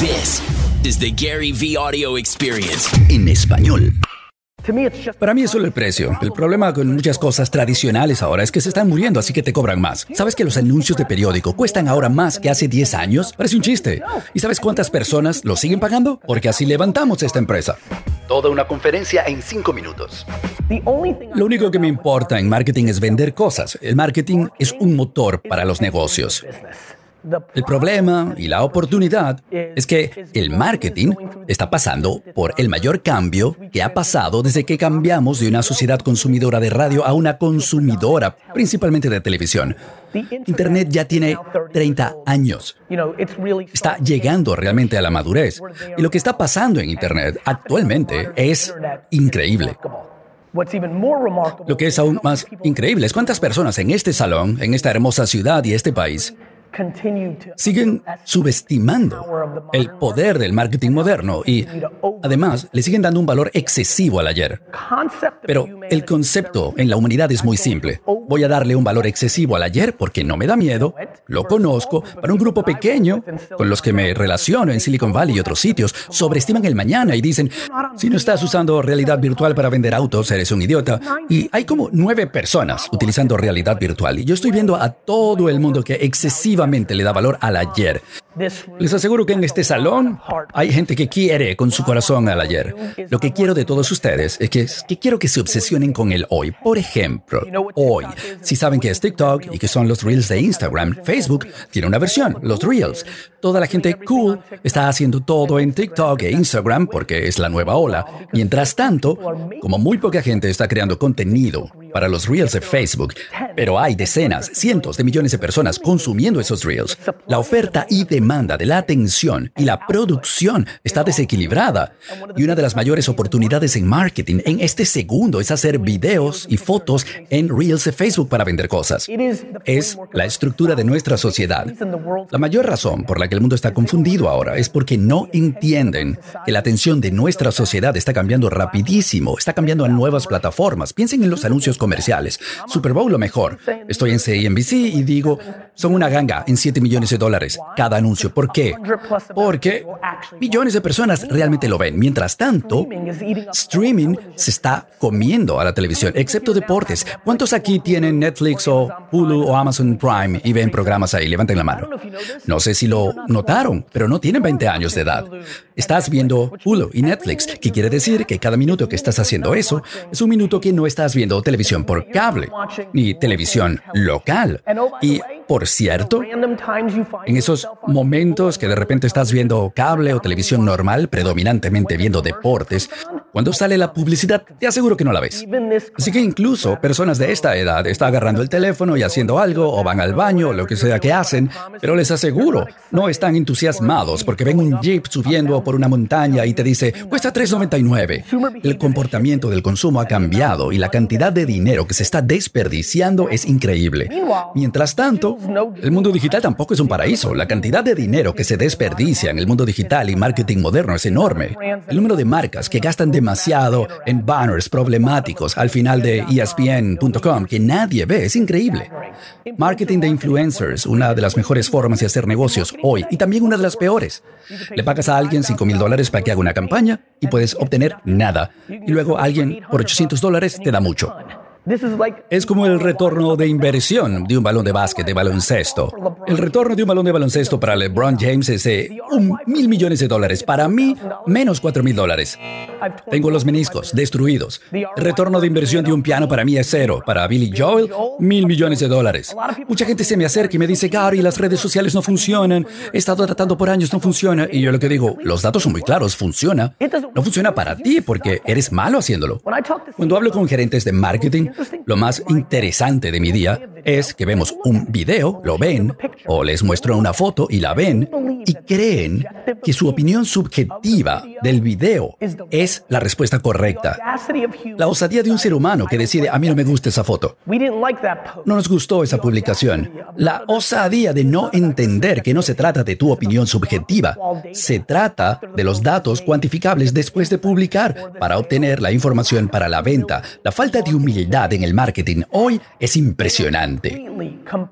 This is the Gary V Audio Experience. en español. Para mí es solo el precio. El problema con muchas cosas tradicionales ahora es que se están muriendo, así que te cobran más. ¿Sabes que los anuncios de periódico cuestan ahora más que hace 10 años? Parece un chiste. ¿Y sabes cuántas personas lo siguen pagando? Porque así levantamos esta empresa. Toda una conferencia en cinco minutos. Lo único que me importa en marketing es vender cosas. El marketing es un motor para los negocios. El problema y la oportunidad es que el marketing está pasando por el mayor cambio que ha pasado desde que cambiamos de una sociedad consumidora de radio a una consumidora, principalmente de televisión. Internet ya tiene 30 años. Está llegando realmente a la madurez. Y lo que está pasando en Internet actualmente es increíble. Lo que es aún más increíble es cuántas personas en este salón, en esta hermosa ciudad y este país, siguen subestimando el poder del marketing moderno y además le siguen dando un valor excesivo al ayer. Pero el concepto en la humanidad es muy simple. Voy a darle un valor excesivo al ayer porque no me da miedo, lo conozco, para un grupo pequeño con los que me relaciono en Silicon Valley y otros sitios, sobreestiman el mañana y dicen, si no estás usando realidad virtual para vender autos, eres un idiota. Y hay como nueve personas utilizando realidad virtual y yo estoy viendo a todo el mundo que excesivamente le da valor al ayer. Les aseguro que en este salón hay gente que quiere con su corazón al ayer. Lo que quiero de todos ustedes es que, quiero que se obsesionen con el hoy. Por ejemplo, hoy, si saben que es TikTok y que son los Reels de Instagram, Facebook tiene una versión, los Reels. Toda la gente cool está haciendo todo en TikTok e Instagram porque es la nueva ola. Mientras tanto, como muy poca gente está creando contenido para los Reels de Facebook, pero hay decenas, cientos de millones de personas consumiendo esos Reels, la oferta y demanda demanda de la atención y la producción está desequilibrada. Y una de las mayores oportunidades en marketing en este segundo es hacer videos y fotos en Reels de Facebook para vender cosas. Es la estructura de nuestra sociedad. La mayor razón por la que el mundo está confundido ahora es porque no entienden que la atención de nuestra sociedad está cambiando rapidísimo, está cambiando a nuevas plataformas. Piensen en los anuncios comerciales. Super Bowl lo mejor. Estoy en CNBC y digo, son una ganga en 7 millones de dólares cada anuncio ¿Por qué? Porque millones de personas realmente lo ven. Mientras tanto, streaming se está comiendo a la televisión, excepto deportes. ¿Cuántos aquí tienen Netflix o Hulu o Amazon Prime y ven programas ahí? Levanten la mano. No sé si lo notaron, pero no tienen 20 años de edad. Estás viendo Hulu y Netflix, que quiere decir que cada minuto que estás haciendo eso es un minuto que no estás viendo televisión por cable, ni televisión local. Y, por cierto, en esos momentos que de repente estás viendo cable o televisión normal, predominantemente viendo deportes, cuando sale la publicidad, te aseguro que no la ves. Así que incluso personas de esta edad están agarrando el teléfono y haciendo algo, o van al baño, o lo que sea que hacen, pero les aseguro, no están entusiasmados porque ven un jeep subiendo por una montaña y te dice, cuesta 3.99. El comportamiento del consumo ha cambiado y la cantidad de dinero que se está desperdiciando es increíble. Mientras tanto, el mundo digital tampoco es un paraíso. La cantidad de dinero que se desperdicia en el mundo digital y marketing moderno es enorme. El número de marcas que gastan demasiado en banners problemáticos al final de ESPN.com que nadie ve es increíble. Marketing de influencers, una de las mejores formas de hacer negocios hoy y también una de las peores. Le pagas a alguien 5 mil dólares para que haga una campaña y puedes obtener nada. Y luego alguien por 800 dólares te da mucho. Es como el retorno de inversión de un balón de básquet de baloncesto. El retorno de un balón de baloncesto para LeBron James es de un mil millones de dólares. Para mí, menos cuatro mil dólares. Tengo los meniscos destruidos. El retorno de inversión de un piano para mí es cero. Para Billy Joel, mil millones de dólares. Mucha gente se me acerca y me dice, Gary, las redes sociales no funcionan. He estado tratando por años, no funciona. Y yo lo que digo, los datos son muy claros, funciona. No funciona para ti porque eres malo haciéndolo. Cuando hablo con gerentes de marketing, lo más interesante de mi día es que vemos un video, lo ven, o les muestro una foto y la ven, y creen que su opinión subjetiva del video es la respuesta correcta. La osadía de un ser humano que decide, a mí no me gusta esa foto. No nos gustó esa publicación. La osadía de no entender que no se trata de tu opinión subjetiva, se trata de los datos cuantificables después de publicar para obtener la información para la venta. La falta de humildad en el marketing hoy es impresionante.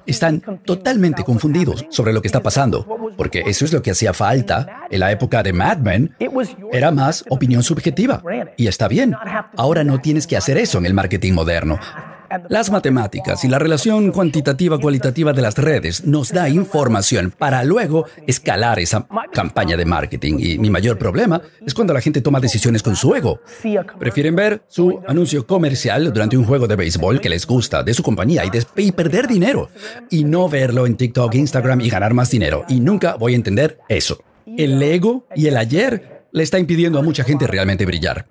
Están totalmente confundidos sobre lo que está pasando, porque eso es lo que hacía falta en la época de Mad Men. Era más opinión subjetiva. Y está bien. Ahora no tienes que hacer eso en el marketing moderno. Las matemáticas y la relación cuantitativa-cualitativa de las redes nos da información para luego escalar esa campaña de marketing. Y mi mayor problema es cuando la gente toma decisiones con su ego. Prefieren ver su anuncio comercial durante un juego de béisbol que les gusta de su compañía y, y perder dinero. Y no verlo en TikTok, Instagram y ganar más dinero. Y nunca voy a entender eso. El ego y el ayer le está impidiendo a mucha gente realmente brillar.